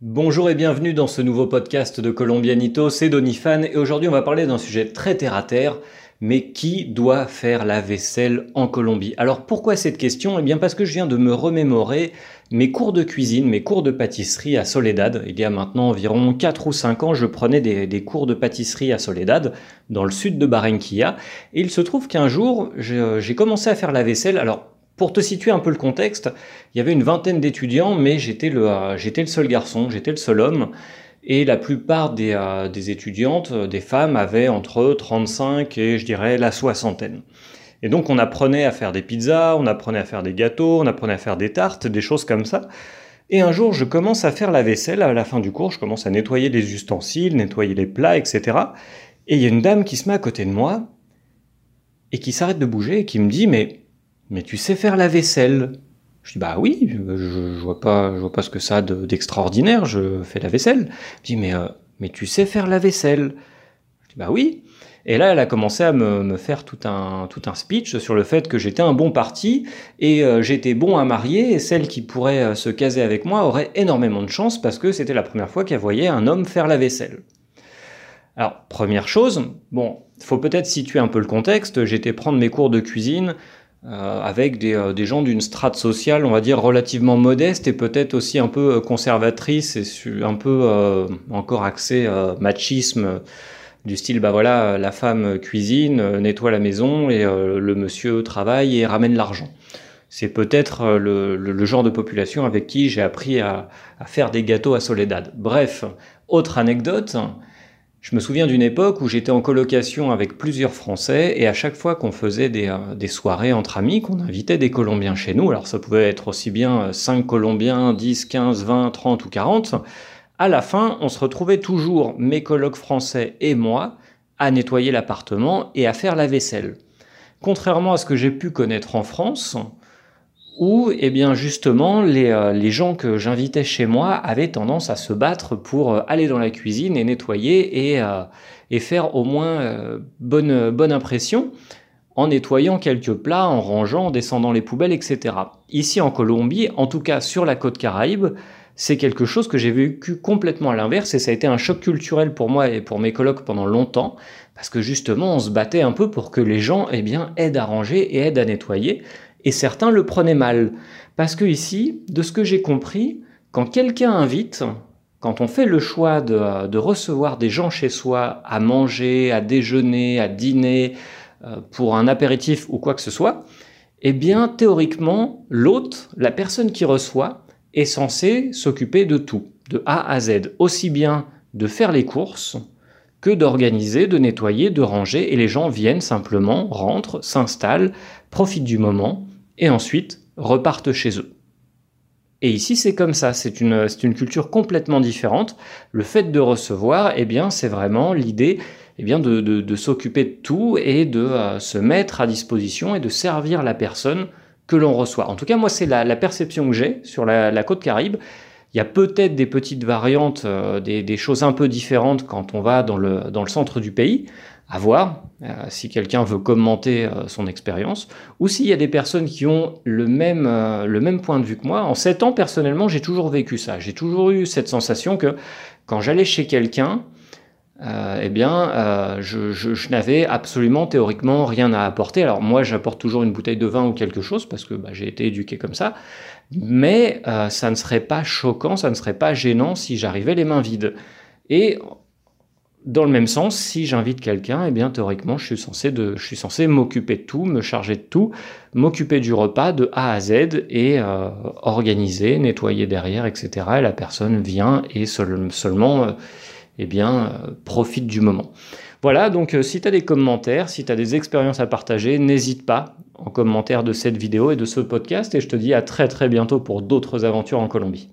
Bonjour et bienvenue dans ce nouveau podcast de Colombianito, c'est Donifan et aujourd'hui on va parler d'un sujet très terre à terre, mais qui doit faire la vaisselle en Colombie Alors pourquoi cette question? Eh bien parce que je viens de me remémorer mes cours de cuisine, mes cours de pâtisserie à Soledad. Il y a maintenant environ 4 ou 5 ans, je prenais des, des cours de pâtisserie à Soledad, dans le sud de Barranquilla, et il se trouve qu'un jour j'ai commencé à faire la vaisselle. Alors pour te situer un peu le contexte, il y avait une vingtaine d'étudiants, mais j'étais le, euh, le seul garçon, j'étais le seul homme. Et la plupart des, euh, des, étudiantes, euh, des femmes, avaient entre 35 et je dirais la soixantaine. Et donc on apprenait à faire des pizzas, on apprenait à faire des gâteaux, on apprenait à faire des tartes, des choses comme ça. Et un jour, je commence à faire la vaisselle à la fin du cours, je commence à nettoyer les ustensiles, nettoyer les plats, etc. Et il y a une dame qui se met à côté de moi et qui s'arrête de bouger et qui me dit mais mais tu sais faire la vaisselle Je dis bah oui, je, vois pas, je vois pas ce que ça d'extraordinaire. je fais la vaisselle. Je dis mais euh, mais tu sais faire la vaisselle Je dis bah oui. Et là, elle a commencé à me, me, faire tout un, tout un speech sur le fait que j'étais un bon parti et euh, j'étais bon à marier et celle qui pourrait euh, se caser avec moi aurait énormément de chance parce que c'était la première fois qu'elle voyait un homme faire la vaisselle. Alors, première chose, bon, faut peut-être situer un peu le contexte. J'étais prendre mes cours de cuisine euh, avec des, euh, des gens d'une strate sociale, on va dire, relativement modeste et peut-être aussi un peu euh, conservatrice et un peu encore axé machisme du style bah voilà la femme cuisine nettoie la maison et le monsieur travaille et ramène l'argent. C'est peut-être le, genre de population avec qui j'ai appris à, faire des gâteaux à Soledad. Bref autre anecdote je me souviens d'une époque où j'étais en colocation avec plusieurs Français et à chaque fois qu'on faisait des, euh, soirées entre amis, qu'on invitait des Colombiens chez nous, alors ça pouvait être aussi bien 5 Colombiens, 10, 15, 20, 30 ou 40, à la fin on se retrouvait toujours, mes colocs français et moi, à nettoyer l'appartement et à faire la vaisselle. Contrairement à ce que j'ai pu connaître en France, où, eh bien, justement, les, euh, les gens que j'invitais chez moi avaient tendance à se battre pour euh, aller dans la cuisine et nettoyer et, euh, et faire au moins bonne, bonne impression en nettoyant quelques plats, en rangeant, en descendant les poubelles, etc. Ici en Colombie, en tout cas sur la côte Caraïbe, c'est quelque chose que j'ai vécu complètement à l'inverse et ça a été un choc culturel pour moi et pour mes colocs pendant longtemps parce que justement on se battait un peu pour que les gens eh bien aident à ranger et aident à nettoyer et certains le prenaient mal. Parce que ici, de ce que j'ai compris, quand quelqu'un invite, quand on fait le choix de, de, recevoir des gens chez soi à manger, à déjeuner, à dîner, euh, pour un apéritif ou quoi que ce soit, eh bien théoriquement, l'hôte, la personne qui reçoit, est censé s'occuper de tout, de A à Z, aussi bien de faire les courses que d'organiser, de nettoyer, de ranger, et les gens viennent simplement, rentrent, s'installent, profitent du moment, et ensuite repartent chez eux. Et ici, c'est comme ça, c'est une, culture complètement différente. Le fait de recevoir, eh bien, c'est vraiment l'idée eh bien, de, s'occuper de tout et de euh, se mettre à disposition et de servir la personne que l'on reçoit. En tout cas, moi, c'est la, perception que j'ai sur la, la, côte caraïbe. Il y a peut-être des petites variantes, euh, des, choses un peu différentes quand on va dans le, centre du pays, à voir euh, si quelqu'un veut commenter euh, son expérience, ou s'il y a des personnes qui ont le même, le même point de vue que moi. En sept ans, personnellement, j'ai toujours vécu ça. J'ai toujours eu cette sensation que quand j'allais chez quelqu'un, euh, eh bien, euh, je, n'avais absolument théoriquement rien à apporter. Alors moi, j'apporte toujours une bouteille de vin ou quelque chose parce que bah, j'ai été éduqué comme ça, mais euh, ça ne serait pas choquant, ça ne serait pas gênant si j'arrivais les mains vides. Et dans le même sens, si j'invite quelqu'un, eh bien théoriquement, je suis censé de, je suis censé m'occuper de tout, me charger de tout, m'occuper du repas de A à Z et organiser, nettoyer derrière, etc. Et la personne vient et seul, seulement, eh bien, euh, profite du moment. Voilà, donc euh, si tu as des commentaires, si tu as des expériences à partager, n'hésite pas en commentaire de cette vidéo et de ce podcast et je te dis à très très bientôt pour d'autres aventures en Colombie.